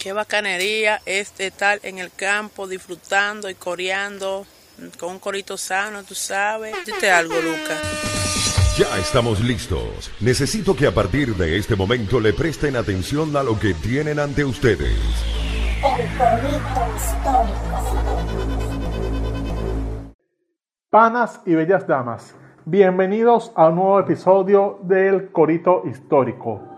Qué bacanería es estar en el campo disfrutando y coreando con un corito sano, tú sabes. Dite algo, Lucas. Ya estamos listos. Necesito que a partir de este momento le presten atención a lo que tienen ante ustedes. El corito histórico. Panas y bellas damas, bienvenidos a un nuevo episodio del Corito Histórico.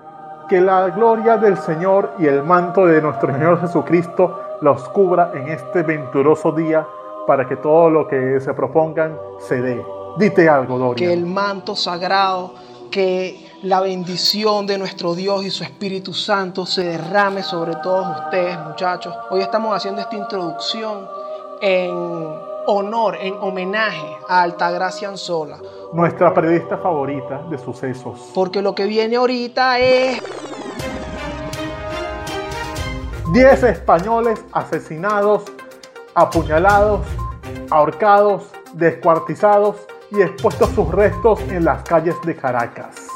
Que la gloria del Señor y el manto de nuestro Señor Jesucristo los cubra en este venturoso día para que todo lo que se propongan se dé. Dite algo, Doria. que el manto sagrado, que la bendición de nuestro Dios y su Espíritu Santo se derrame sobre todos ustedes, muchachos. Hoy estamos haciendo esta introducción en honor, en homenaje a Altagracia Anzola, Nuestra periodista favorita de sucesos. porque lo que viene ahorita es 10 españoles asesinados, apuñalados, ahorcados, descuartizados y expuestos sus restos en las calles de Caracas.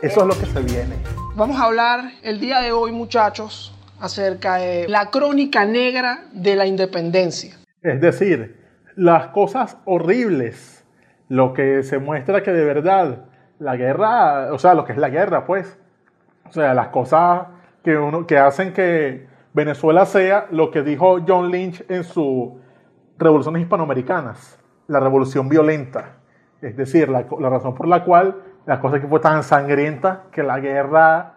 Eso es lo que se viene. Vamos a hablar el día de hoy, muchachos, acerca de la crónica negra de la independencia. Es decir, las cosas horribles, lo que se muestra que de verdad la guerra, o sea, lo que es la guerra, pues, o sea, las cosas que, uno, que hacen que Venezuela sea lo que dijo John Lynch en sus revoluciones hispanoamericanas, la revolución violenta. Es decir, la, la razón por la cual la cosa que fue tan sangrienta que la guerra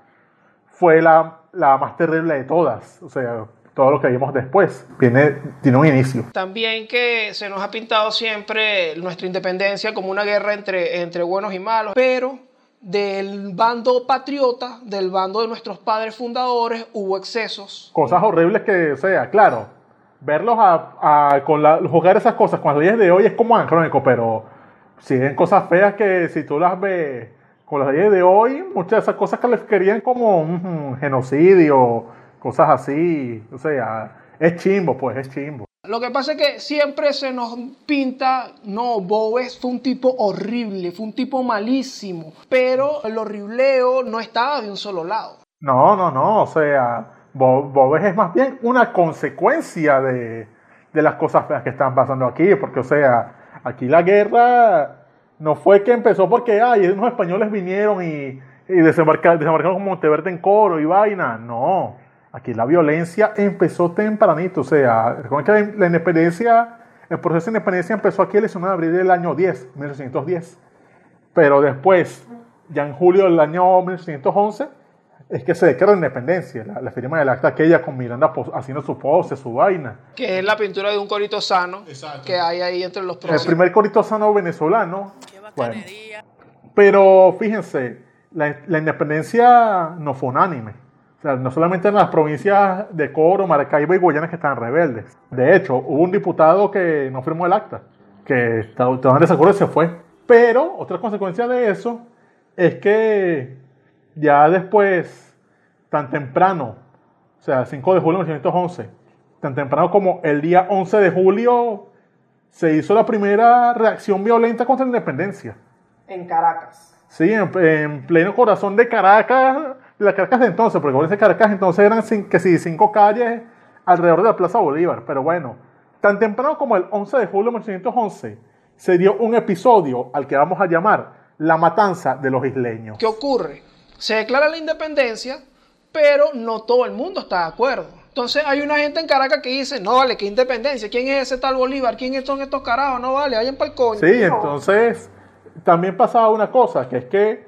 fue la, la más terrible de todas. O sea, todo lo que vimos después viene, tiene un inicio. También que se nos ha pintado siempre nuestra independencia como una guerra entre, entre buenos y malos, pero del bando patriota, del bando de nuestros padres fundadores, hubo excesos. cosas horribles que, sea, claro, verlos a, a- con la, jugar esas cosas con las leyes de hoy es como anacrónico, pero siguen cosas feas que si tú las ves con las leyes de hoy, muchas de esas cosas calificarían como un, genocidio, cosas así, o sea, es chimbo, pues, es chimbo. Lo que pasa es que siempre se nos pinta, no, Boves fue un tipo horrible, fue un tipo malísimo, pero el horribleo no estaba de un solo lado. No, no, no, o sea, Bo- Boves es más bien una consecuencia de, de las cosas que están pasando aquí, porque, o sea, aquí la guerra no fue que empezó porque, ay, unos españoles vinieron y, y desembarca- desembarcaron como Monteverde en coro y vaina, no, aquí la violencia empezó tempranito, o sea, recuerden que la, la independencia, el proceso de independencia empezó aquí el 19 de abril del año 10, 1810, pero después, ya en julio del año 1811, es que se declara la independencia, la, la firma del acta aquella con Miranda pos- haciendo su pose, su vaina. Que es la pintura de un corito sano que hay ahí entre los El próximos. primer corito sano venezolano. Qué Bueno, pero fíjense, la, la independencia no fue unánime. O sea, no solamente en las provincias de Coro, Maracaibo y Guayana que estaban rebeldes. De hecho, hubo un diputado que no firmó el acta, que estaba en desacuerdo y se fue. Pero otra consecuencia de eso es que ya después, tan temprano, o sea, 5 de julio de 1911, tan temprano como el día 11 de julio, se hizo la primera reacción violenta contra la independencia. En Caracas. Sí, en, en pleno corazón de Caracas, la Caracas de entonces, porque con ese Caracas entonces eran que sí, cinco calles alrededor de la Plaza Bolívar. Pero bueno, tan temprano como el 11 de julio de 1811, se dio un episodio al que vamos a llamar la matanza de los isleños. ¿Qué ocurre? Se declara la independencia, pero no todo el mundo está de acuerdo. Entonces hay una gente en Caracas que dice, no vale, qué independencia, ¿quién es ese tal Bolívar? ¿Quién son estos carajos? No vale, vayan para el coño. Sí, entonces también pasaba una cosa, que es que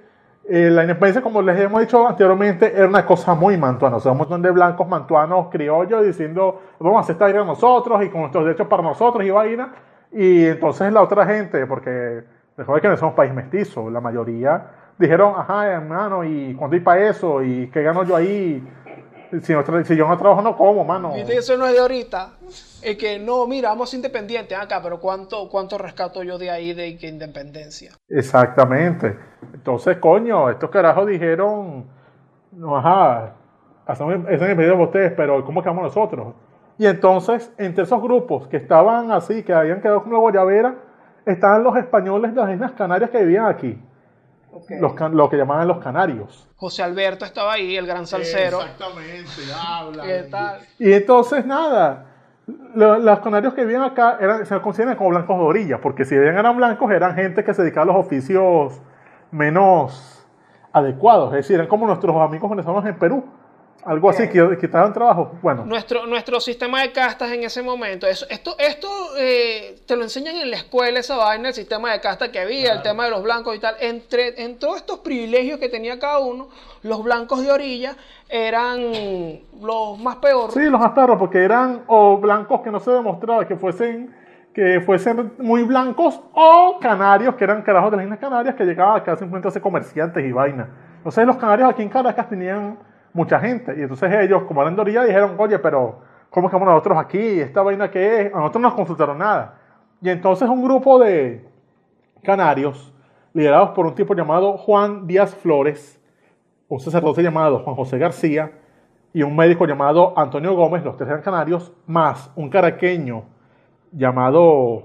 eh, la independencia, como les hemos dicho anteriormente, era una cosa muy mantuana. O sea, un montón de blancos mantuanos criollos diciendo, vamos a hacer esta guerra nosotros y con nuestros derechos para nosotros y vaina. Y entonces la otra gente, porque recuerden que no somos país mestizo, la mayoría dijeron, ajá, hermano, ¿y cuánto hay para eso? ¿Y qué gano yo ahí? Si, no tra- si yo no trabajo, no como, mano. Que eso no es de ahorita. Es que no, mira, vamos independientes acá, pero ¿cuánto, cuánto rescato yo de ahí de que independencia? Exactamente. Entonces, coño, estos carajos dijeron, no, ajá, hacemos eso en el medio de ustedes, pero ¿cómo quedamos nosotros? Y entonces, entre esos grupos que estaban así, que habían quedado como la guayabera, estaban los españoles de las Islas Canarias que vivían aquí, Los can- lo que llamaban los canarios. José Alberto estaba ahí, el gran salsero. Exactamente, habla. ¿Qué tal? Y entonces, nada, lo- los canarios que vivían acá eran, se consideran como blancos de orilla, porque si bien eran blancos, eran gente que se dedicaba a los oficios menos adecuados, es decir, eran como nuestros amigos venezolanos en Perú, algo así, que, estaban trabajo. Bueno, Nuestro, nuestro sistema de castas en ese momento, eso, esto, esto eh, te lo enseñan en la escuela, esa vaina, el sistema de casta que había, el tema de los blancos y tal. Entre, en todos estos privilegios que tenía cada uno, los blancos de orilla eran los más peores. sí, los más perros, porque eran o blancos que no se demostraba que fuesen que fuesen muy blancos o canarios que eran carajos de las Islas Canarias que llegaban acá simplemente a ser comerciantes y vaina. Entonces los canarios aquí en Caracas tenían mucha gente y entonces ellos como eran de orilla dijeron, oye, pero ¿cómo estamos nosotros aquí? ¿Esta vaina qué es? A nosotros no nos consultaron nada. Y entonces un grupo de canarios liderados por un tipo llamado Juan Díaz Flores, un sacerdote llamado Juan José García y un médico llamado Antonio Gómez, los tres eran canarios, más un caraqueño llamado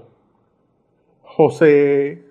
José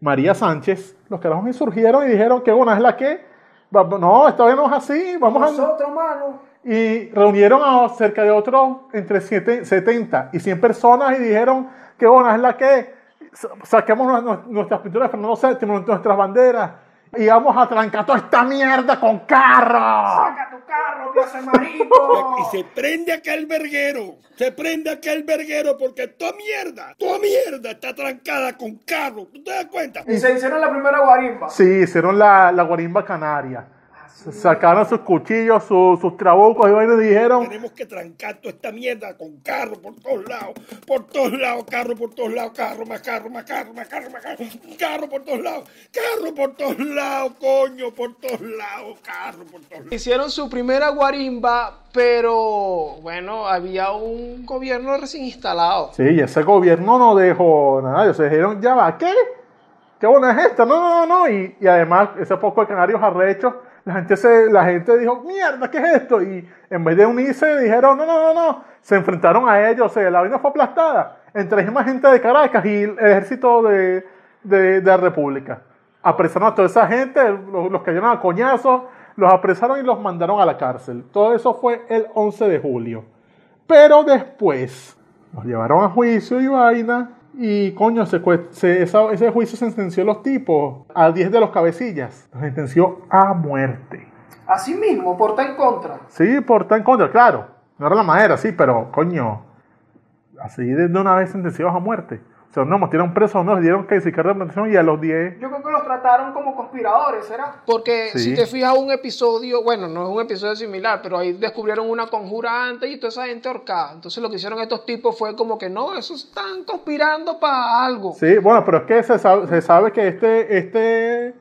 María Sánchez, los carajos insurgieron y dijeron que una es la que, no, esta vez no es así, vamos a... Nosotros, mano. Y reunieron a cerca de otros entre siete- 70 y 100 personas y dijeron que una es la que sa- saquemos nu- nu- nuestras pinturas de Fernando VII, nuestras banderas y vamos a trancar toda esta mierda con carros. tu carro, Dios marico. Y se prende aquel verguero, se prende aquel verguero porque toda mierda, toda mierda está trancada con carro. ¿Tú te das cuenta? Y se hicieron la primera guarimba. Sí, hicieron la, la guarimba canaria. Sacaron sus cuchillos, sus, sus trabucos y vainas y dijeron, Tenemos que trancar toda esta mierda con carro por todos lados, por todos lados, carro por todos lados, carro, más carro, más carro, más carro, más carro, carro por todos lados, carro por todos lados, coño, por todos lados, carro por todos lados. Hicieron su primera guarimba, pero bueno, había un gobierno recién instalado. Sí, y ese gobierno no dejó nada. Ellos se dijeron, ya va, ¿qué? ¿Qué buena es esta? No, no, no, no. Y, y además, ese poco de canarios arrechos, la gente, se, la gente dijo, mierda, ¿qué es esto? Y en vez de unirse, dijeron, no, no, no, no. Se enfrentaron a ellos, o sea, la vaina fue aplastada entre la misma gente de Caracas y el ejército de, de, de la República. Apresaron a toda esa gente, los, los cayeron a coñazos, los apresaron y los mandaron a la cárcel. Todo eso fue el 11 de julio. Pero después los llevaron a juicio y vaina. Y coño, se, cue- se- esa- ese juicio sentenció a los tipos, a 10 de los cabecillas. Los sentenció a muerte. Así mismo, porta en contra. Sí, por en contra, claro. No era la madera, sí, pero coño. Así de una vez sentenciados a muerte. O sea, no, metieron presos, no, les dieron que de repetición y a los 10. Yo creo que los trataron como conspiradores, ¿será? Porque Sí. si te fijas un episodio, bueno, no es un episodio similar, pero ahí descubrieron una conjura antes y toda esa gente ahorcada. Entonces lo que hicieron estos tipos fue como que no, esos están conspirando para algo. Sí, bueno, pero es que se sabe, se sabe que este, este,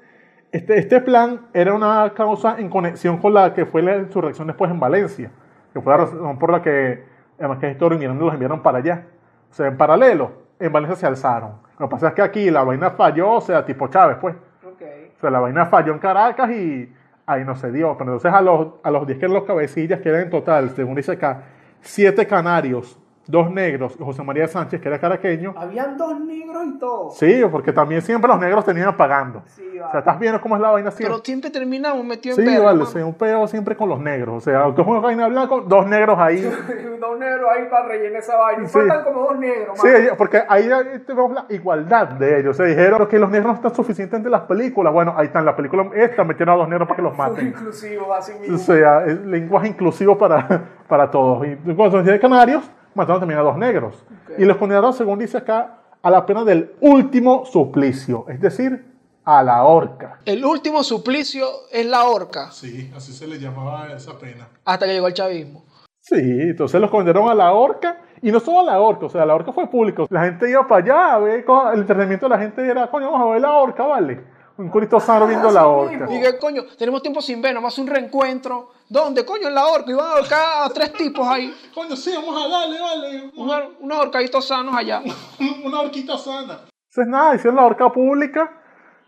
este, este plan era una causa en conexión con la que fue la insurrección después en Valencia, que fue la razón por la que además que estos los enviaron para allá. O sea, en paralelo, en Valencia se alzaron. Lo que pasa es que aquí la vaina falló, o sea, tipo Chávez, pues. Ok. O sea, la vaina falló en Caracas y ahí no se dio. Pero entonces a los, a los 10 que eran los cabecillas, que eran en total, según dice acá, 7 canarios, dos negros José María Sánchez, que era caraqueño. Habían dos negros y todo. Sí, porque también siempre los negros tenían pagando. Sí, O vale. sea, estás viendo cómo es la vaina siempre. Pero siempre terminamos metidos Sí, en verga, vale, sí, un peo siempre con los negros. O sea, aunque es una vaina blanca, dos negros ahí. dos negros ahí para rellenar esa vaina. Sí. Faltan como dos negros, Sí, porque ahí tenemos la igualdad de ellos. Se dijeron que los negros no están suficientes entre las películas. Bueno, ahí están, la película esta metieron a dos negros para que los maten. inclusivos, así O sea, es lenguaje inclusivo para, para todos. Y cuando se de canarios, mataron también a dos negros. Y los condenaron, según dice acá, a la pena del último suplicio, es decir, a la horca. El último suplicio es la horca, Sí, así se le llamaba esa pena. hasta que llegó el chavismo. Sí, entonces los condenaron a la horca. Y no solo a la horca, o sea, la horca fue público. La gente iba para allá a ver, el entretenimiento de la gente era, coño, vamos a ver la horca, ¿vale? Un curito sano viendo la horca. Y que coño, tenemos tiempo sin ver, nomás un reencuentro. ¿Dónde? Coño, en la horca. Y van a ahorcar a tres tipos ahí. Coño, sí, vamos a darle, vale. Una- Unos ahorcaditos sanos allá. una horquita sana. Entonces nada, hicieron la horca pública,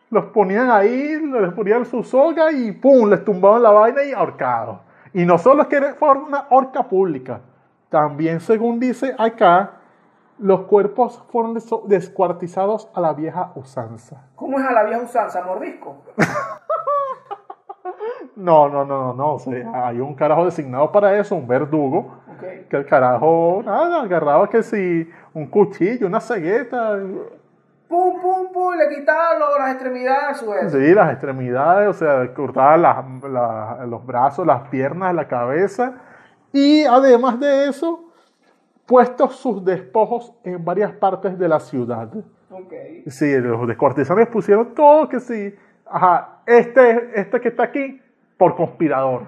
los ponían ahí, les ponían su soga y pum, les tumbaban la vaina y ahorcados. Y no solo es que fue una horca pública, también según dice acá, los cuerpos fueron des- descuartizados a la vieja usanza. ¿Cómo es a la vieja usanza, mordisco? No, no, no, no, no. O sea, hay un carajo designado para eso, un verdugo. Ok. Que el carajo, nada, agarraba que si un cuchillo, una cegueta, Pum, pum, pum, le quitaba las extremidades a su vez. sí, las extremidades, o sea, cortaba las- la- los brazos, las piernas, la cabeza. Y además de eso, puestos sus despojos en varias partes de la ciudad. Ok. Sí, los descuartizados pusieron todo que sí. Ajá, este, este que está aquí, por conspirador.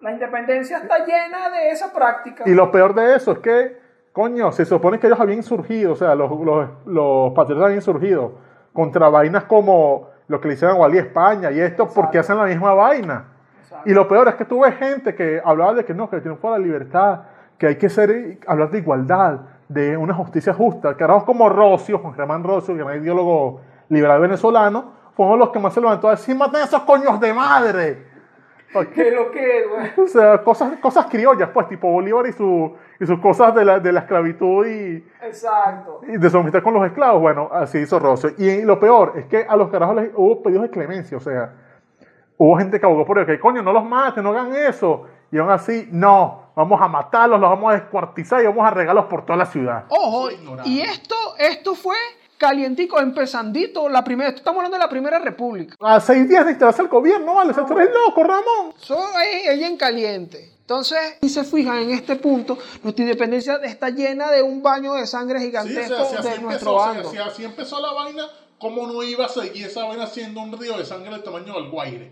La independencia está llena de esa práctica. Y lo peor de eso es que, coño, se supone que ellos habían surgido, o sea, los, los, los patriotas habían surgido contra vainas como lo que le hicieron a Wally España y esto, porque hacen la misma vaina. Exacto. Y lo peor es que tuve gente que hablaba de que no, que triunfa la libertad, que hay que ser, hablar de igualdad, de una justicia justa. Carajos como Rocio, Juan Germán Rocio, que era un ideólogo liberal venezolano, fueron los que más se levantó a decir, maten a esos coños de madre. ¿Qué lo que es, güey? O sea, cosas, cosas criollas, pues, tipo Bolívar y, su, y sus cosas de la, de la esclavitud y, Exacto. y de someter con los esclavos. Bueno, así hizo Rocio. Y lo peor es que a los carajos les hubo pedidos de clemencia, o sea, hubo gente que abogó por ello, que coño, no los maten, no hagan eso. Y aún así, no, vamos a matarlos, los vamos a descuartizar y vamos a regalos por toda la ciudad. Ojo, y esto, esto fue calientico, empezandito, la primera, estamos hablando de la primera república. A seis días de instalarse el gobierno, vale, eres loco, Ramón. Son ahí, ahí en caliente. Entonces, si se fijan en este punto, nuestra independencia está llena de un baño de sangre Sí, gigantesco o sea, si de empezó, nuestro o sea, bando. si así empezó la vaina, ¿cómo no iba a seguir esa vaina siendo un río de sangre del tamaño del Guaire?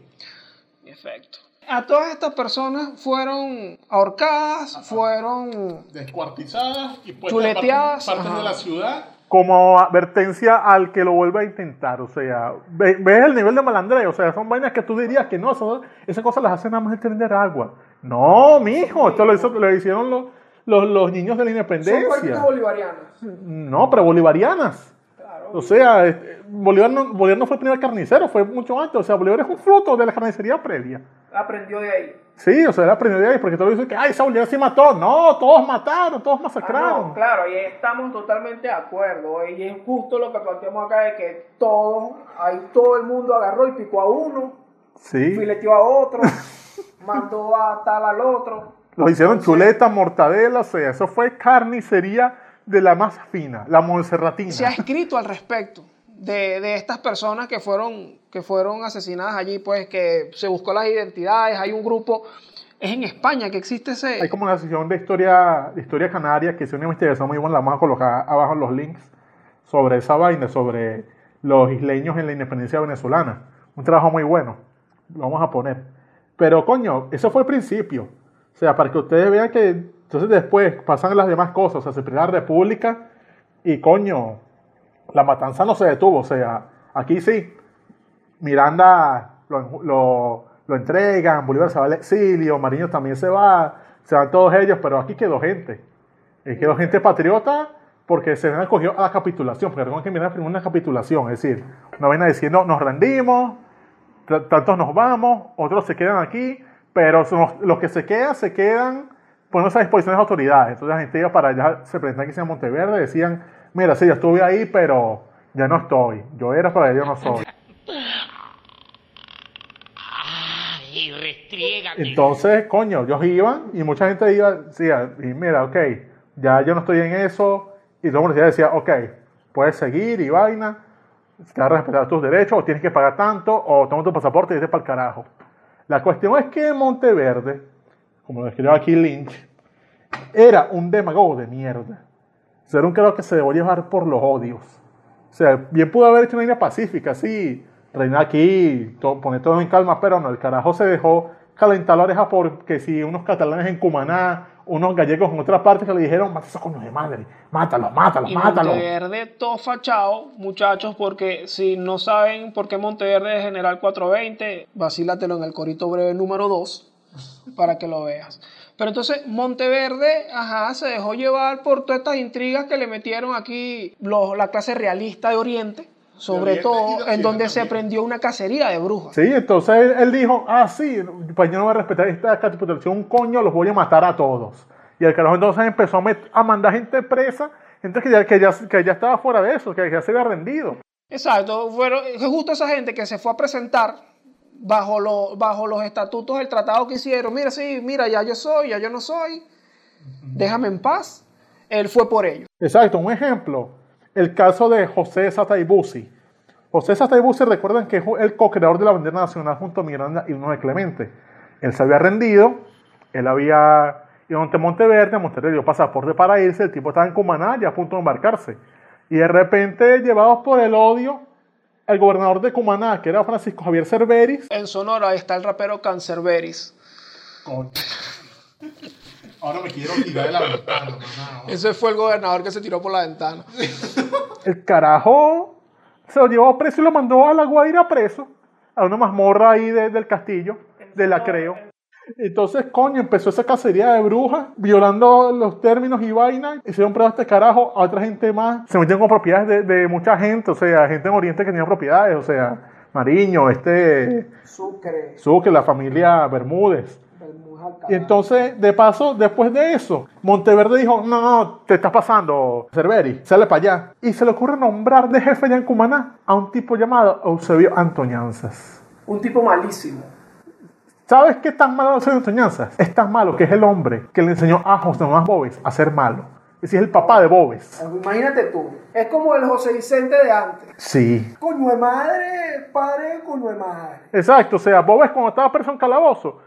Efecto. A todas estas personas fueron ahorcadas, fueron Descuartizadas y puestas Chuleteadas, partes, de la ciudad. como advertencia al que lo vuelva a intentar. O sea, ve- ves el nivel de malandreo. O sea, son vainas que tú dirías que no, eso- esas cosas las hacen nada más entender agua. No, mijo, esto lo, hizo- lo hicieron los, los, los niños de la son independencia. partidos bolivarianos. No, pero bolivarianas. O sea, este, Bolívar no, Bolívar no fue el primer carnicero, fue mucho antes. O sea, Bolívar es un fruto de la carnicería previa. Aprendió de ahí. Sí, o sea, era aprendió de ahí, porque todos dicen que, ay, esa Bolívar sí mató. No, todos mataron, todos Ah, masacraron. no, claro, y estamos totalmente de acuerdo. Y es justo lo que planteamos acá de que todos, ahí todo el mundo agarró y picó a uno, Sí. fileteó a otro, mandó a tal al otro. Los hicieron chuleta, mortadela, o sea, eso fue carnicería de la más fina, la monserratina. Se ha escrito al respecto de, de estas personas que fueron, que fueron asesinadas allí, pues que se buscó las identidades. Hay un grupo, es en España que existe ese. Hay como una sesión de historia, de historia canaria que es una investigación muy buena, la vamos a colocar abajo en los links sobre esa vaina, sobre los isleños en la independencia venezolana. Un trabajo muy bueno, lo vamos a poner. Pero coño, eso fue el principio. O sea, para que ustedes vean que entonces después pasan las demás cosas, o sea, se primera república y coño, la matanza no se detuvo. O sea, aquí sí, Miranda lo, lo, lo entregan, Bolívar se va al exilio, Mariño también se va, se van todos ellos, pero aquí quedó gente. Y quedó gente patriota porque se han acogido a la capitulación, porque recuerden que Miranda firmó una capitulación, es decir, una vaina diciendo nos rendimos, tantos nos vamos, otros se quedan aquí, pero los que se quedan, se quedan poniéndose a disposición de las autoridades. Entonces la gente iba para allá, se presentaban aquí en Monteverde, decían, mira, sí, yo estuve ahí, pero ya no estoy. Yo era, pero ya no soy. Entonces, coño, ellos iban y mucha gente iba, decía, y mira, ok, ya yo no estoy en eso. Y todo el mundo decía, ok, puedes seguir y vaina, te vas a respetar tus derechos, o tienes que pagar tanto, o toma tu pasaporte y vete para el carajo. La cuestión es que Monteverde, como lo escribió aquí Lynch, era un demagogo de mierda. O sea, era un carajo que se dejó llevar por los odios. O sea, bien pudo haber hecho una línea pacífica, así, reinar aquí, to- poner todo en calma, pero no, el carajo se dejó calentar la oreja porque si unos catalanes en Cumaná, unos gallegos en otra parte que le dijeron, mata esos coños de madre, mátalos, mátalos, Y mátalos. Monteverde todo fachado, muchachos, porque si no saben por qué Monteverde es General 420, vacílatelo en el corito breve número 2 para que lo veas. Pero entonces Monteverde, ajá, se dejó llevar por todas estas intrigas que le metieron aquí los- la clase realista de Oriente, sobre Oriente todo en donde se prendió una cacería de brujas. Sí, entonces él, él dijo, ah, sí, pues yo no voy a respetar esta capitulación, un coño, los voy a matar a todos. Y el carajo entonces empezó a, met- a mandar gente presa, Entonces que ya, que ya, que ya estaba fuera de eso, que ya se había rendido. Exacto, fueron fue justo esa gente que se fue a presentar bajo, lo- bajo los estatutos del tratado que hicieron. Mira, sí, mira, ya yo soy, ya yo no soy, déjame en paz. Él fue por ello. Exacto, un ejemplo, el caso de José Sataibusi. José Sataibusi, recuerdan que es el co-creador de la bandera nacional junto a Miranda y uno de Clemente. Él se había rendido, él había ido ante Monteverde, Monteverde dio pasaporte para irse, el tipo estaba en Cumaná ya a punto de embarcarse. Y de repente, llevados por el odio, el gobernador de Cumaná, que era Francisco Javier Cerveris, En Sonora está el rapero Cancerberis. Coño. Ahora me quiero tirar de la ventana. Ese fue el gobernador que se tiró por la ventana. el carajo se lo llevó preso y lo mandó a la Guaira preso, a una mazmorra ahí de- del castillo, de la Creo. Entonces, coño, empezó esa cacería de brujas, violando los términos y vainas. Hicieron pruebas a este carajo, a otra gente más. Se metieron con propiedades de, de mucha gente, o sea, gente en Oriente que tenía propiedades, o sea, Mariño, este, Sucre, Sucre, la familia Bermúdez. Y entonces, de paso, después de eso, Monteverde dijo, no, no, te estás pasando, Cerveri, sale para allá. Y se le ocurre nombrar de jefe allá en Cumaná a un tipo llamado Eusebio Antoñanzas. Un tipo malísimo. ¿Sabes qué tan malo es Eusebio Antoñanzas? Es tan malo que es el hombre que le enseñó a José Tomás Bobes a ser malo. Es decir, es el papá de Bobes. Imagínate tú. Es como el José Vicente de antes. Sí. Coño de madre, padre, coño de madre. Exacto, o sea, Bobes cuando estaba preso en calabozo,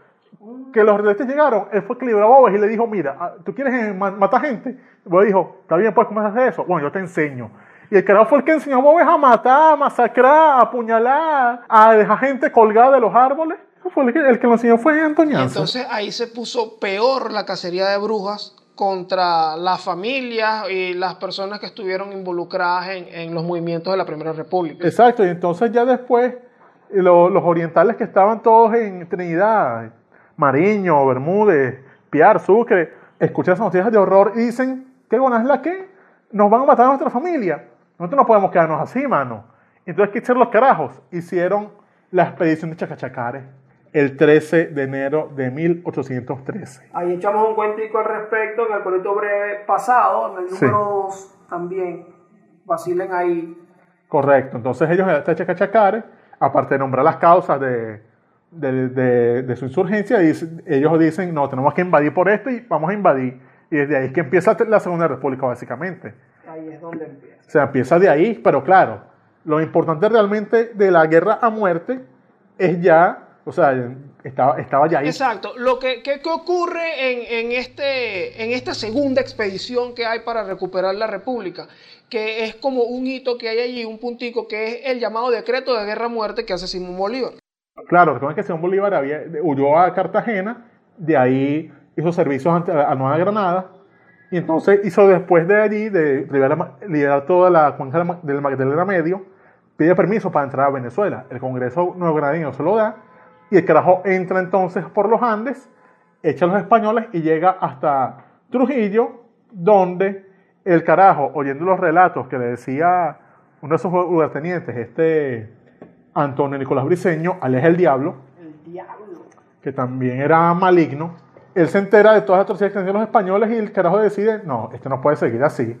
que los rebeldes llegaron, él fue que libró a Bobes y le dijo, mira, ah, ¿tú quieres ma- matar gente? Bobes dijo, está bien, pues, ¿cómo se hace eso? Bueno, yo te enseño. Y el carajo fue el que enseñó a Bobes a matar, a masacrar, a apuñalar, a dejar gente colgada de los árboles. Fue el que, el que lo enseñó fue Antoñanza. Entonces ahí se puso peor la cacería de brujas contra las familias y las personas que estuvieron involucradas en, en los movimientos de la Primera República. Exacto, y entonces ya después eh, lo- los orientales que estaban todos en Trinidad, Mariño, Bermúdez, Piar, Sucre, escuchan esas noticias de horror y dicen, ¿qué buena es la que? Nos van a matar a nuestra familia. Nosotros no podemos quedarnos así, mano. Entonces, ¿qué hicieron los carajos? Hicieron la expedición de Chacachacares el 13 de enero de 1813. Ahí echamos un cuentico al respecto en el proyecto breve pasado, en el número 2 también. Vacilen ahí. Correcto. Entonces ellos, este Chacachacares, aparte de nombrar las causas de, de, de- de su insurgencia, dicen- ellos dicen, no, tenemos que invadir por esto y vamos a invadir. Y desde ahí es que empieza la Segunda República, básicamente. Ahí es donde empieza. O sea, empieza de ahí, pero claro, lo importante realmente de la guerra a muerte es ya, o sea, estaba, estaba ya ahí. Exacto. Lo que, que- que ocurre en, en este, en esta segunda expedición que hay para recuperar la República, que es como un hito que hay allí, un puntico, que es el llamado decreto de guerra-muerte que hace Simón Bolívar. Claro, recuerden que Simón Bolívar había, huyó a Cartagena, de ahí hizo servicios ante, a Nueva Granada, y entonces hizo después de allí, de liberar, liberar toda la cuenca del Ma- del Magdalena Medio, pide permiso para entrar a Venezuela. El Congreso nuevogranadino se lo da, y el carajo entra entonces por los Andes, echa a los españoles y llega hasta Trujillo, donde el carajo, oyendo los relatos que le decía uno de sus lugartenientes, este Antonio Nicolás Briceño, alias el Diablo, El diablo. que también era maligno, él se entera de todas las atrocidades que hacían los españoles y el carajo decide, no, esto no puede seguir así.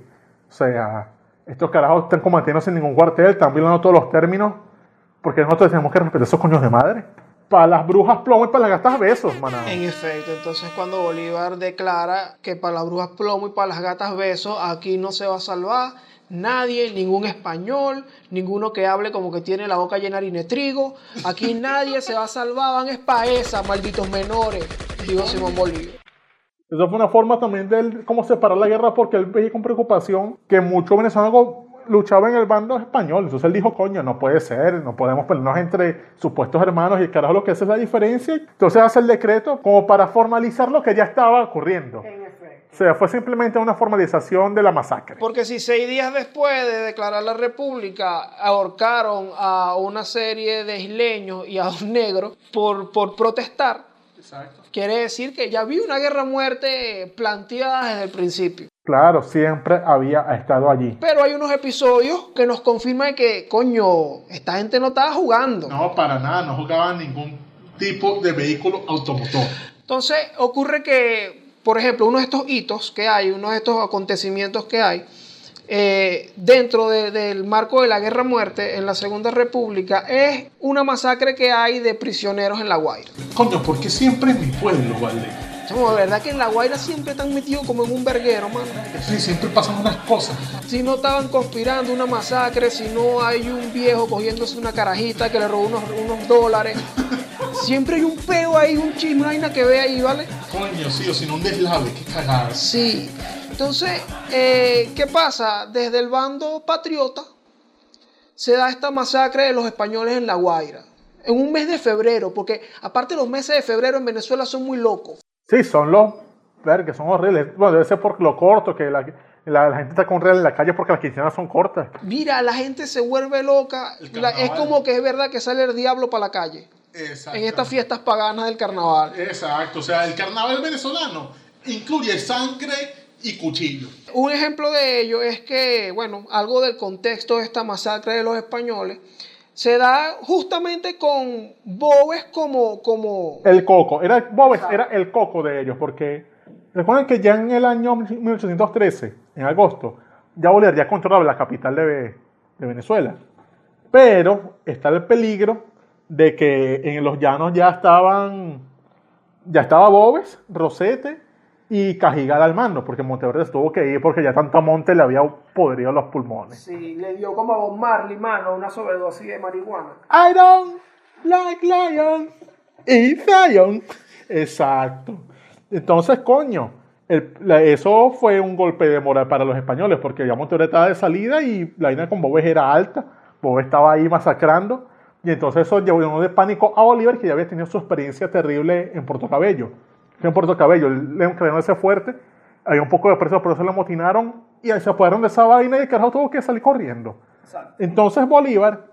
O sea, estos carajos están combatiéndose en ningún cuartel, están violando todos los términos, porque nosotros tenemos que respetar esos coños de madre. Para las brujas plomo y para las gatas besos, maná. En efecto, entonces cuando Bolívar declara que para las brujas plomo y para las gatas besos, aquí no se va a salvar nadie, ningún español, ninguno que hable como que tiene la boca llena de harina de trigo, aquí nadie se va a salvar, van es pa' esa, malditos menores, dijo Simón Bolívar. Eso fue una forma también de él como separar la guerra porque él veía con preocupación que muchos venezolanos luchaban en el bando español. Entonces él dijo, coño, no puede ser, no podemos pelearnos entre supuestos hermanos y el carajo lo que hace es la diferencia. Entonces hace el decreto como para formalizar lo que ya estaba ocurriendo. O sea, fue simplemente una formalización de la masacre. Porque si seis días después de declarar la república ahorcaron a una serie de isleños y a dos negros por, por protestar, quiere decir que ya había una guerra a muerte planteada desde el principio. Claro, siempre había estado allí. Pero hay unos episodios que nos confirman que, coño, esta gente no estaba jugando. No, para nada, no jugaban ningún tipo de vehículo automotor. Entonces ocurre que, por ejemplo, uno de estos hitos que hay, uno de estos acontecimientos que hay, eh, dentro de- del marco de la guerra a muerte en la Segunda República es una masacre que hay de prisioneros en La Guaira. Coño, ¿por qué siempre en mi pueblo, vale? Chamo, de verdad que en La Guaira siempre están metidos como en un verguero, mano. Sí, siempre pasan unas cosas. Si no estaban conspirando una masacre, si no hay un viejo cogiéndose una carajita que le robó unos, unos dólares. Siempre hay un peo ahí, un chisme, una vaina que ve ahí, ¿vale? Coño, sí, o si no un deslave, qué cagada. Sí. Entonces, eh, ¿qué pasa? Desde el bando patriota se da esta masacre de los españoles en La Guaira. En un mes de febrero, porque aparte los meses de febrero en Venezuela son muy locos. Sí, son los. Ver, que son horribles. Bueno, debe ser por lo corto, que la, la- la gente está con real en la calle porque las quincenas son cortas. Mira, la gente se vuelve loca. La- es como que es verdad que sale el diablo para la calle. Exacto. En estas fiestas paganas del carnaval. Exacto, o sea, el carnaval venezolano incluye sangre y cuchillo. Un ejemplo de ello es que, bueno, algo del contexto de esta masacre de los españoles se da justamente con Boves como, como El coco. Era, Bobes era el coco de ellos, porque recuerden que ya en el año 1813, en agosto, ya Bolívar ya controlaba la capital de, de Venezuela. Pero está el peligro de que en los llanos ya estaban, ya estaba Bobes, Rosete y Cajigal al mando, porque Monteverde tuvo que ir porque ya tanto monte le había podrido los pulmones. Sí, le dio como a Bob Marley, mano, una sobredosis de marihuana. I don't like lions y Zion. Exacto. Entonces, coño, el- la- eso fue un golpe de moral para los españoles, porque ya Monteverde estaba de salida y la línea con Bobes era alta. Bobes estaba ahí masacrando. Y entonces eso llevó de pánico a Bolívar, que ya había tenido su experiencia terrible en Puerto Cabello. En Puerto Cabello, él le creyeron ese fuerte, había un poco de presos, por eso lo amotinaron y ahí se apoderaron de esa vaina y el carajo tuvo que salir corriendo. Entonces Bolívar,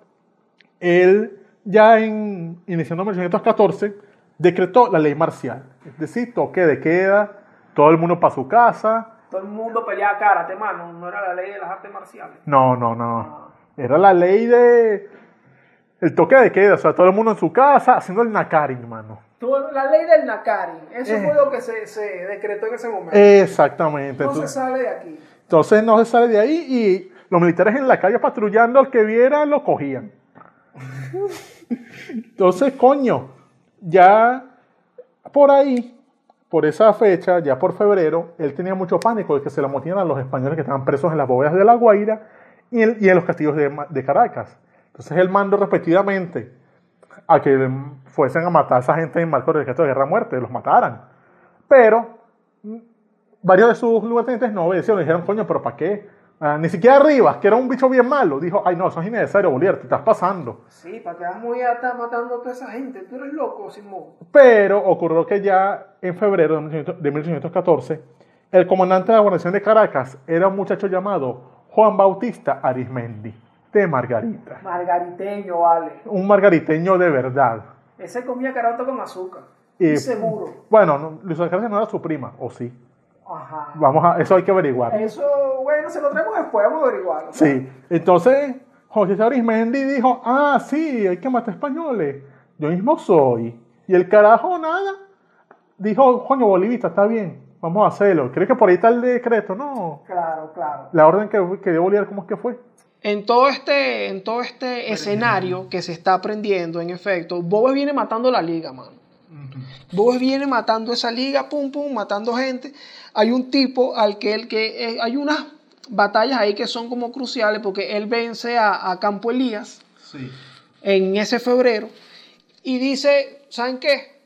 él ya en, iniciando 1814, decretó la ley marcial. Es decir, toque de queda, todo el mundo para su casa. Todo el mundo peleaba karate, mano, no era la ley de las artes marciales. No, no, no. Era la ley de... El toque de queda, o sea, todo el mundo en su casa haciendo el nakari, mano. La ley del Nakari, eso Eh. fue lo que se, se decretó en ese momento. Exactamente. no se Entonces, sale de aquí. entonces no se sale de ahí y los militares en la calle patrullando al que viera lo cogían. Entonces, coño, ya por ahí, por esa fecha, ya por febrero, él tenía mucho pánico de que se lo motían a los españoles que estaban presos en las bóvedas de La Guaira y en, y en los castillos de Caracas. Entonces él mandó repetidamente a que fuesen a matar a esa gente en marco del decreto de guerra a muerte, los mataran. Pero mm, varios de sus lugartenientes no obedecieron, dijeron, coño, pero ¿para qué? Ah, ni siquiera Rivas, que era un bicho bien malo, dijo, ay no, eso es innecesario, Bolívar, te estás pasando. Sí, para que vas muy a estar matando a toda esa gente. Tú eres loco, Simón. Pero ocurrió que ya en febrero de 1800 de 1814, el comandante de la guarnición de Caracas era un muchacho llamado Juan Bautista Arismendi, de Margarita. Margariteño, vale. Un margariteño de verdad. Ese comía carato con azúcar. Y- seguro. Bueno, no, Luis Alcácer no era su prima, o sí. Ajá. Vamos a, eso hay que averiguar. Eso, bueno, se lo traemos después, vamos a averiguarlo. Sí, entonces José Arismendi dijo, ah, sí, hay que matar españoles. Yo mismo soy. Y el carajo nada. Dijo, coño, Bolivita, está bien, vamos a hacerlo. ¿Crees que por ahí está el decreto? No. Claro, claro. La orden que, que dio Bolívar, ¿cómo es que fue? En todo este, en todo este escenario que se está aprendiendo, en efecto, Bobes viene matando la liga, mano. Bobes viene matando esa liga, pum, pum, matando gente. Hay un tipo al que el que eh, hay unas batallas ahí que son como cruciales porque él vence a, a Campo Elías Sí. en ese febrero y dice, ¿saben qué?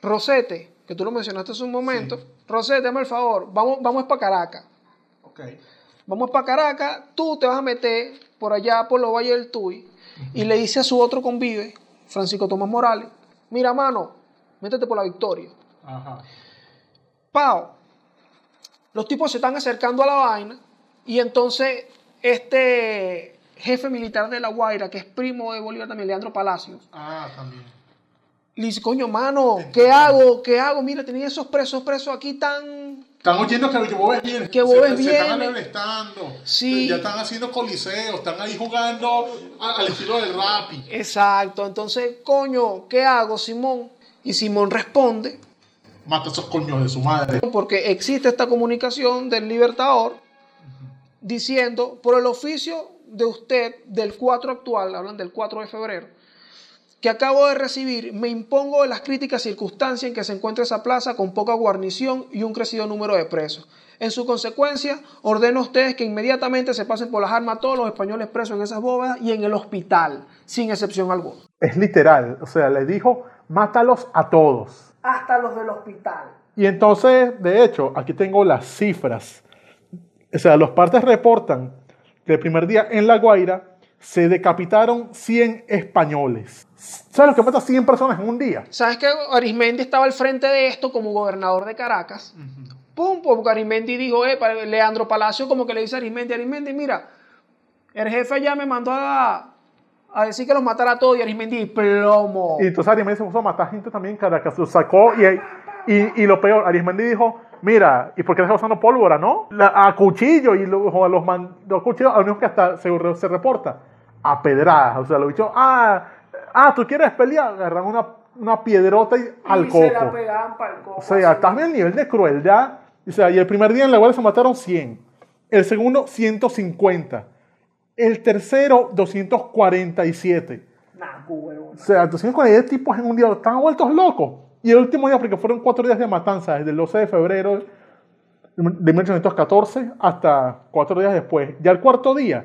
Rosete, que tú lo mencionaste hace un momento, Rosete, dame el favor, vamos, vamos para Caracas. Ok. Vamos para Caracas, tú te vas a meter por allá por los valles del Tuy y le dice a su otro convive, Francisco Tomás Morales, mira mano, métete por la victoria. Ajá. Pau, los tipos se están acercando a la vaina y entonces este jefe militar de La Guaira, que es primo de Bolívar también, Leandro Palacios, Ah, también. le dice, coño mano, ¿qué hago? ¿Qué hago? Mira, tenía esos presos, presos aquí tan... Están oyendo que Bobes viene. Que Bobes se, Se están viene. alentando. Sí. Ya están haciendo coliseos, están ahí jugando al estilo del rapi. Exacto, entonces, coño, ¿qué hago, Simón? Y Simón responde, Mata a esos coños de su madre. porque existe esta comunicación del Libertador diciendo, por el oficio de usted del 4 actual, hablan del 4 de febrero, que acabo de recibir, me impongo de las críticas circunstancias en que se encuentra esa plaza con poca guarnición y un crecido número de presos. En su consecuencia, ordeno a ustedes que inmediatamente se pasen por las armas todos los españoles presos en esas bóvedas y en el hospital, sin excepción alguna. Es literal, o sea, le dijo, mátalos a todos. Hasta los del hospital. Y entonces, de hecho, aquí tengo las cifras. O sea, los partes reportan que el primer día en La Guaira se decapitaron 100 españoles. ¿Sabes lo que mata 100 personas en un día? ¿Sabes que Arismendi estaba al frente de esto como gobernador de Caracas? Pum, porque Arismendi dijo, eh, Leandro Palacio como que le dice a Arismendi, Arismendi, mira, el jefe ya me mandó a, a decir que los matara a todos y Arismendi, plomo. Y entonces Arismendi se puso a matar gente también en Caracas. Lo sacó y, y, y lo peor, Arismendi dijo, mira, ¿y por qué estás usando pólvora, no? La- a cuchillo y lo- a los, man- los cuchillos, a unos que hasta se, se reporta, a pedradas. O sea, lo dicho, ah, ah, ¿tú quieres pelear? Agarran una, una piedrota y al Y se la coco. pegaban pa'l coco, O sea, estás viendo el nivel de crueldad. O sea, y el primer día en la guardia se mataron 100. El segundo, 150. El tercero, 247. Nah, huevón. O sea, 247 tipos en un día. Estaban vueltos locos. Y el último día, porque fueron cuatro días de matanza, desde el 12 de febrero de 1814 hasta cuatro días después. Ya el cuarto día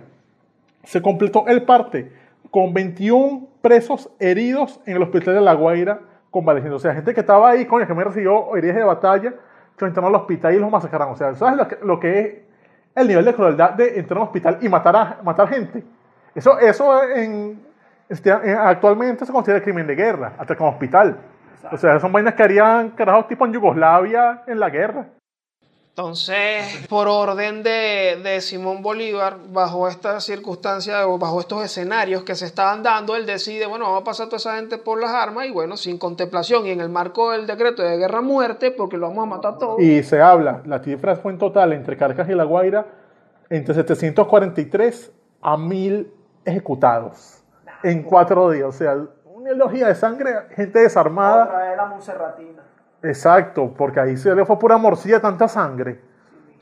se completó el parte con 21 presos heridos en el hospital de La Guaira convaleciendo. O sea, gente que estaba ahí, coño, que me recibió heridas de batalla, que lo internaron al hospital y los masacraron. O sea, ¿sabes lo que, lo que es el nivel de crueldad de entrar a un hospital y matar, a, matar gente? Eso, eso en, este, en- actualmente se considera crimen de guerra, hasta como hospital. O sea, son vainas que harían carajos tipo en Yugoslavia en la guerra. Entonces, por orden de, de Simón Bolívar, bajo estas circunstancias o bajo estos escenarios que se estaban dando, él decide, bueno, vamos a pasar toda esa gente por las armas y bueno, sin contemplación y en el marco del decreto de guerra-muerte, porque lo vamos a matar todos. Y se habla, la cifra fue en total entre Caracas y La Guaira, entre 743 a 1000 ejecutados en cuatro días. O sea, una elogía de sangre, gente desarmada. Otra vez la Monserratina. Exacto, porque ahí se le fue pura morcilla tanta sangre.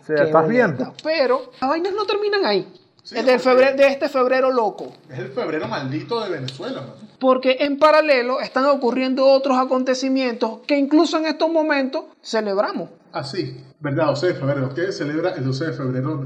O sea, Qué estás viendo. Pero las vainas no terminan ahí. Sí, Es del febrero, de este febrero loco. Es el febrero maldito de Venezuela, man. Porque en paralelo están ocurriendo otros acontecimientos que incluso en estos momentos celebramos. Así, ¿verdad? 12 de febrero. ¿Qué celebra el 12 de febrero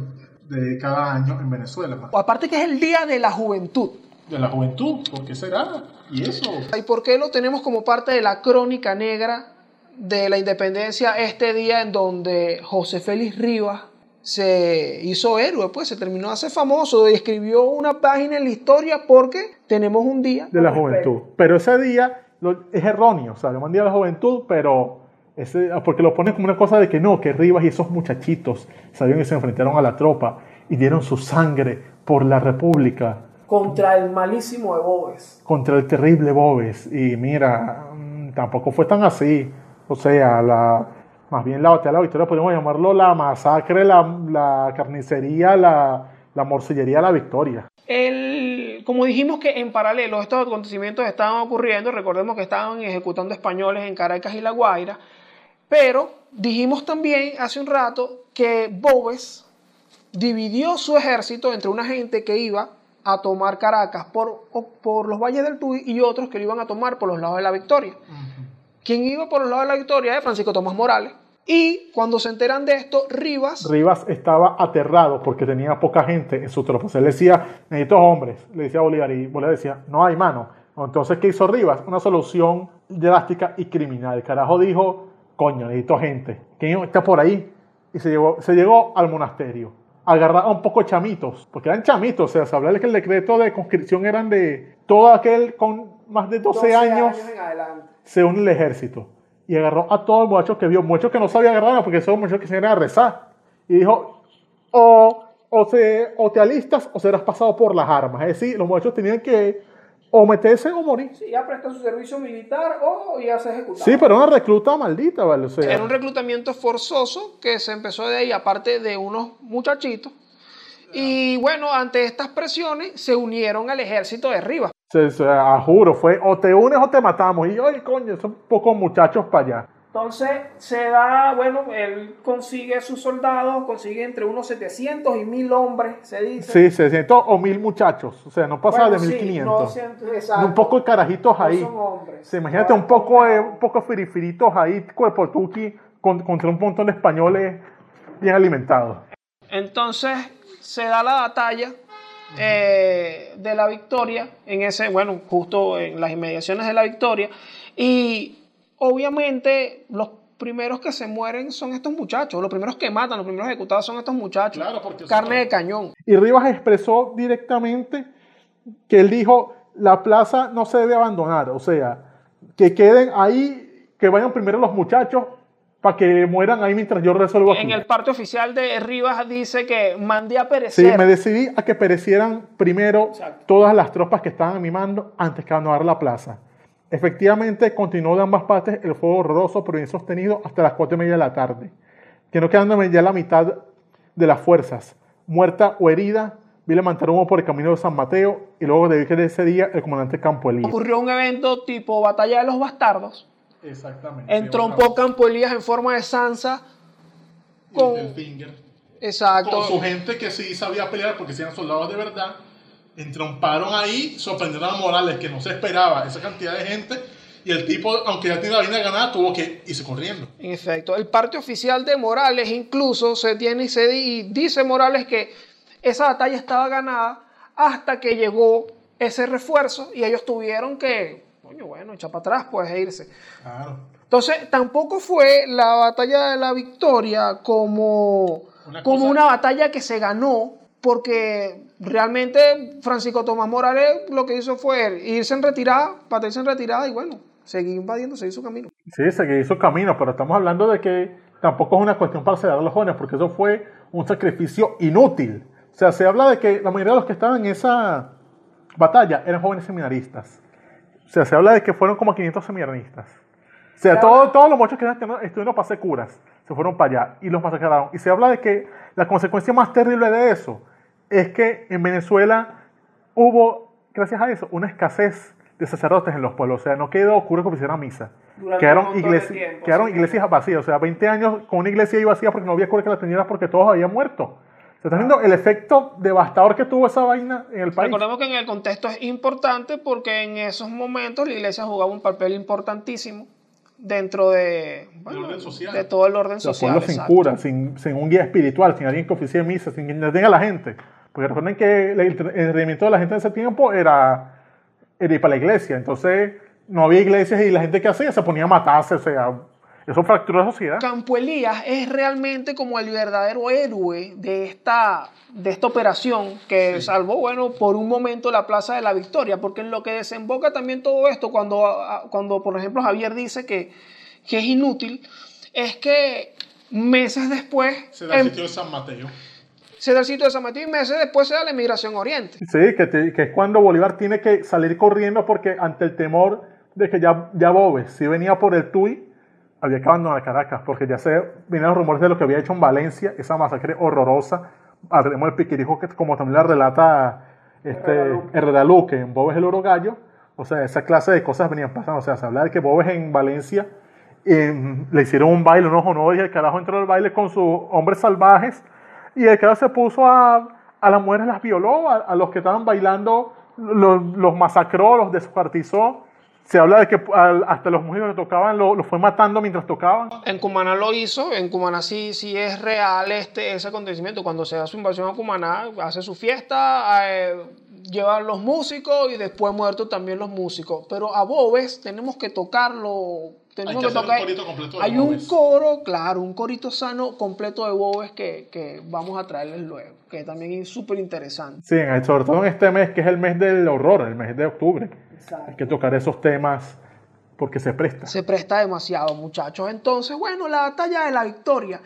de cada año en Venezuela, man? Aparte que es el Día de la Juventud. De la juventud, ¿por qué será? ¿Y eso? ¿Y por qué lo tenemos como parte de la crónica negra de la independencia este día en donde José Félix Rivas se hizo héroe, pues se terminó de hacer famoso y escribió una página en la historia porque tenemos un día de la juventud. Pero ese día lo- es erróneo, o sea, llaman día de la juventud, pero ese, porque lo ponen como una cosa de que no, que Rivas y esos muchachitos sabían que se enfrentaron a la tropa y dieron su sangre por la república Contra el malísimo de Bobes. contra el terrible Bobes. Y mira, mm, tampoco fue tan así. O sea, la, más bien la batalla de la victoria, podemos llamarlo la masacre, la, la carnicería, la, la morcillería, la victoria. El, como dijimos que en paralelo estos acontecimientos estaban ocurriendo, recordemos que estaban ejecutando españoles en Caracas y La Guaira, pero dijimos también hace un rato que Bobes dividió su ejército entre una gente que iba a tomar Caracas por, o- por los valles del Tuy y otros que lo iban a tomar por los lados de la Victoria. Quien iba por los lados de la Victoria es Francisco Tomás Morales. Y cuando se enteran de esto, Rivas Rivas estaba aterrado porque tenía poca gente en su tropa. Sea, él decía, necesito hombres, le decía a Bolívar, y Bolívar decía, no hay mano. Entonces, ¿qué hizo Rivas? Una solución drástica y criminal. El carajo dijo, coño, necesito gente. ¿Quién está por ahí? Y se, llevó, se llegó al monasterio. Agarraba un poco chamitos, porque eran chamitos. O sea, se hablaba que el decreto de conscripción eran de todo aquel con más de 12, años en adelante. se une el ejército y agarró a todos los muchachos que vio, muchachos que no sabía agarrar porque esos muchachos que se iban a rezar. Y dijo, o, o, se, o te alistas o serás pasado por las armas. Es decir, los muchachos tenían que o meterse o morir. Sí, ya presta su servicio militar o ya se ejecuta. Sí, pero una recluta maldita, ¿vale? O sea, Era un reclutamiento forzoso que se empezó de ahí, aparte de unos muchachitos. Y bueno, ante estas presiones se unieron al ejército de Rivas. se, se- a juro, fue o te unes o te matamos. Y ay, coño, son pocos muchachos para allá. Entonces se da, bueno, él consigue sus soldados, consigue entre unos 700 y 1000 hombres, se dice. Sí, 600 o 1000 muchachos. O sea, no pasaba Bueno, de sí, 1500. no siento- exacto. un poco de carajitos No ahí. son hombres. Sí, imagínate un poco, de, un poco de firifiritos ahí, cuerpo tuki, con- contra un montón de españoles bien alimentados. Entonces se da la batalla eh, de la victoria, en ese, bueno, justo en las inmediaciones de la victoria. Y obviamente los primeros que se mueren son estos muchachos, los primeros que matan, los primeros ejecutados son estos muchachos. Claro, porque Carne de cañón. Y Rivas expresó directamente que él dijo, la plaza no se debe abandonar, o sea, que queden ahí, que vayan primero los muchachos para que mueran ahí mientras yo resuelvo aquí. En el parte oficial de Rivas dice que mandé a Sí, perecer. me decidí a que perecieran primero Exacto. todas las tropas que estaban a mi mando antes que abandonar la plaza. Efectivamente, continuó de ambas partes el fuego horroroso, pero bien sostenido hasta las cuatro y media de la tarde, que no quedándome ya la mitad de las fuerzas, muerta o herida, vi levantar humo por el camino de San Mateo y luego de que ese día el comandante Campo Elías. Ocurrió un evento tipo Batalla de los Bastardos. Exactamente. Entrompó Campo Elías en forma de Sansa. con el Finger. Exacto. Con su gente que sí sabía pelear porque eran soldados de verdad. Entromparon ahí, sorprendieron a Morales que no se esperaba esa cantidad de gente. Y el tipo, aunque ya tiene la vaina ganada, tuvo que irse corriendo. En efecto, el parte oficial de Morales incluso se tiene y se y dice Morales que esa batalla estaba ganada hasta que llegó ese refuerzo y ellos tuvieron que, coño, bueno, echar para atrás, pues, e irse. Claro. Entonces, tampoco fue la batalla de la victoria como Una como cosa- una batalla que se ganó, porque realmente Francisco Tomás Morales lo que hizo fue irse en retirada, patearse en retirada y bueno, seguir invadiendo, seguir su camino. Sí, se hizo camino, pero estamos hablando de que tampoco es una cuestión para sedar a los jóvenes, porque eso fue un sacrificio inútil. O sea, se habla de que la mayoría de los que estaban en esa batalla eran jóvenes seminaristas. O sea, se habla de que fueron como 500 seminaristas. O sea, todo- todos los muchachos que estudiando para curas se fueron para allá y los masacraron. Y se habla de que la consecuencia más terrible de eso es que en Venezuela hubo, gracias a eso, una escasez de sacerdotes en los pueblos. O sea, no quedó cura que hicieran misa. Durante Quedaron, montón de iglesi- tiempo, quedaron sí. iglesias vacías. O sea, 20 años con una iglesia ahí vacía porque no había cura que la atendiera porque todos habían muerto. Se está viendo el efecto devastador que tuvo esa vaina en el país. Recordemos que en el contexto es importante porque en esos momentos la iglesia jugaba un papel importantísimo dentro de, bueno, orden social. de todo el orden sea, social. pueblos sin exacto. cura, sin, sin un guía espiritual, sin alguien que oficie misa, sin quien tenga a la gente. Porque recuerden que el entrenamiento de la gente en ese tiempo era, era ir para la iglesia. Entonces, no había iglesias y la gente que hacía se ponía a matarse. O sea, eso fracturó la sociedad. Campo Elías es realmente como el verdadero héroe de esta, de esta operación que salvó, bueno, por un momento la Plaza de la Victoria, porque en lo que desemboca también todo esto, cuando, a- cuando por ejemplo Javier dice que, que es inútil, es que meses después Se da el em- sitio de San Mateo. se da el sitio de San Mateo y meses después se da la emigración a Oriente. Sí, que, te- que es cuando Bolívar tiene que salir corriendo porque ante el temor de que ya, ya Boves, si venía por el Tuy, había que abandonar Caracas, porque ya se los rumores de lo que había hecho en Valencia, esa masacre horrorosa, hablemos del piquirijo, que como también la relata este, Herrera Luque en Boves el Oro Gallo, o sea, esa clase de cosas venían pasando, o sea, se habla de que Boves en Valencia em, le hicieron un baile, unos honores, y el carajo entró al baile con sus hombres salvajes, y el carajo se puso a, a las mujeres, las violó, a, a los que estaban bailando, los, los masacró, los descuartizó. Se habla de que al- hasta los músicos que tocaban lo- los fue matando mientras tocaban. En Cumaná lo hizo, en Cumaná sí, sí es real este, ese acontecimiento. Cuando se da su invasión a Cumaná, hace su fiesta, eh, llevan los músicos y después muertos también los músicos. Pero a Bobes tenemos que tocarlo, tenemos Hay que un tocar. corito completo de Hay un coro, claro, un corito sano completo de Bobes que, que vamos a traerles luego, que también es súper interesante. Sí, en- sobre todo en este mes que es el mes del horror, el mes de octubre. Hay que tocar esos temas porque se presta. Se presta demasiado, muchachos. Entonces, bueno, la batalla de la victoria.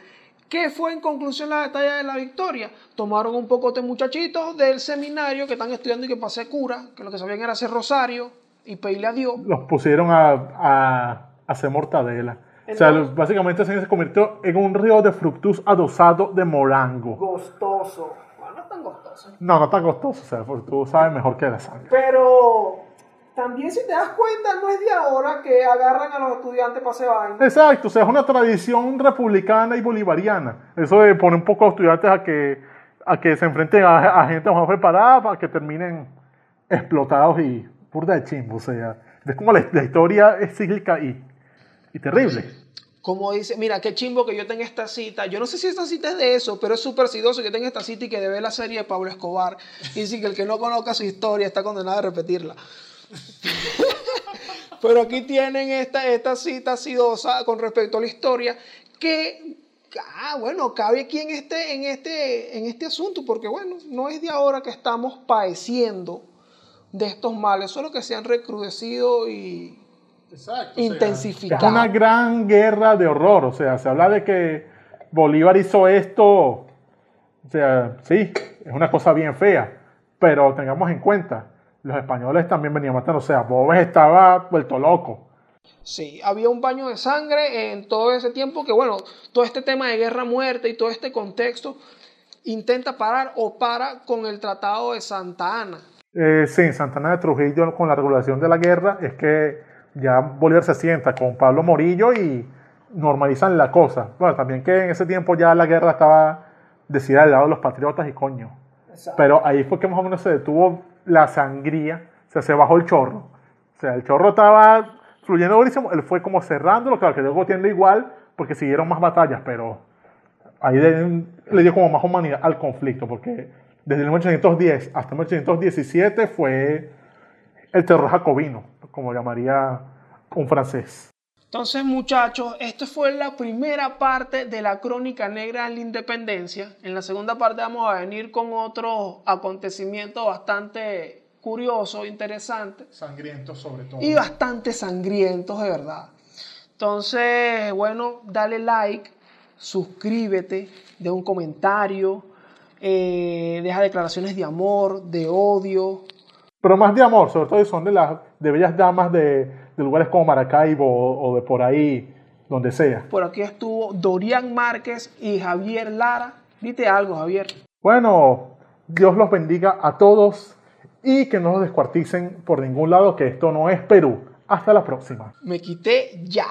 ¿Qué fue en conclusión la batalla de la victoria? Tomaron un poco de muchachitos del seminario que están estudiando y que pasé cura, que lo que sabían era hacer rosario y pedirle a Dios. Los pusieron a, a hacer mortadela. O sea, los- básicamente se convirtió en un río de fructus adosado de morango. Gostoso. Bueno, no tan gostoso. No, no tan costoso, o sea, porque tú sabes mejor que la sangre. Pero también si te das cuenta, no es de ahora que agarran a los estudiantes para hacer vaina. Exacto, o sea, es una tradición republicana y bolivariana. Eso de poner un poco a los estudiantes a que, a que se enfrenten a, a gente más preparada para que terminen explotados y burda de chimbo. O sea, es como la, la historia es cíclica y, y terrible. Como dice, mira, qué chimbo que yo tenga esta cita. Yo no sé si esta cita es de eso, pero es súper sidoso que tenga esta cita y que debe la serie de Pablo Escobar. Y dice que el que no conozca su historia está condenado a repetirla. Pero aquí tienen esta, esta cita sidosa con respecto a la historia que, ah, bueno, cabe aquí en este, en, este, en este asunto, porque bueno, no es de ahora que estamos padeciendo de estos males, solo que se han recrudecido y Exacto. o sea, Es intensificado. una gran guerra de horror. O sea, se habla de que Bolívar hizo esto. O sea, sí, es una cosa bien fea. Pero tengamos en cuenta, los españoles también venían matando. O sea, Boves estaba vuelto loco. Sí, había un baño de sangre en todo ese tiempo que, bueno, todo este tema de guerra-muerte y todo este contexto intenta parar o para con el Tratado de Santa Ana. Eh, sí, en Santana de Trujillo, con la regulación de la guerra, es que ya Bolívar se sienta con Pablo Morillo y normalizan la cosa. Bueno, también que en ese tiempo ya la guerra estaba decidida del lado de los patriotas y coño. Pero ahí fue que más o menos se detuvo la sangría, o sea, se bajó el chorro. O sea, el chorro estaba fluyendo durísimo, él fue como cerrándolo, claro que luego tiende igual, porque siguieron más batallas, pero ahí le dio como más humanidad al conflicto, porque desde el 1810 hasta 1817 fue el terror jacobino, como llamaría un francés. Entonces, muchachos, esta fue la primera parte de la crónica negra en la independencia. En la segunda parte vamos a venir con otros acontecimientos bastante curiosos, interesantes Sangrientos sobre todo. y bastante sangrientos, de verdad. Entonces, bueno, dale like, suscríbete, de un comentario, eh, deja declaraciones de amor, de odio. Pero más de amor, sobre todo son de las de bellas damas de, de lugares como Maracaibo o, o de por ahí, donde sea. Por aquí estuvo Dorian Márquez y Javier Lara. Dite algo, Javier. Bueno, Dios los bendiga a todos y que no los descuarticen por ningún lado, que esto no es Perú. Hasta la próxima. Me quité ya.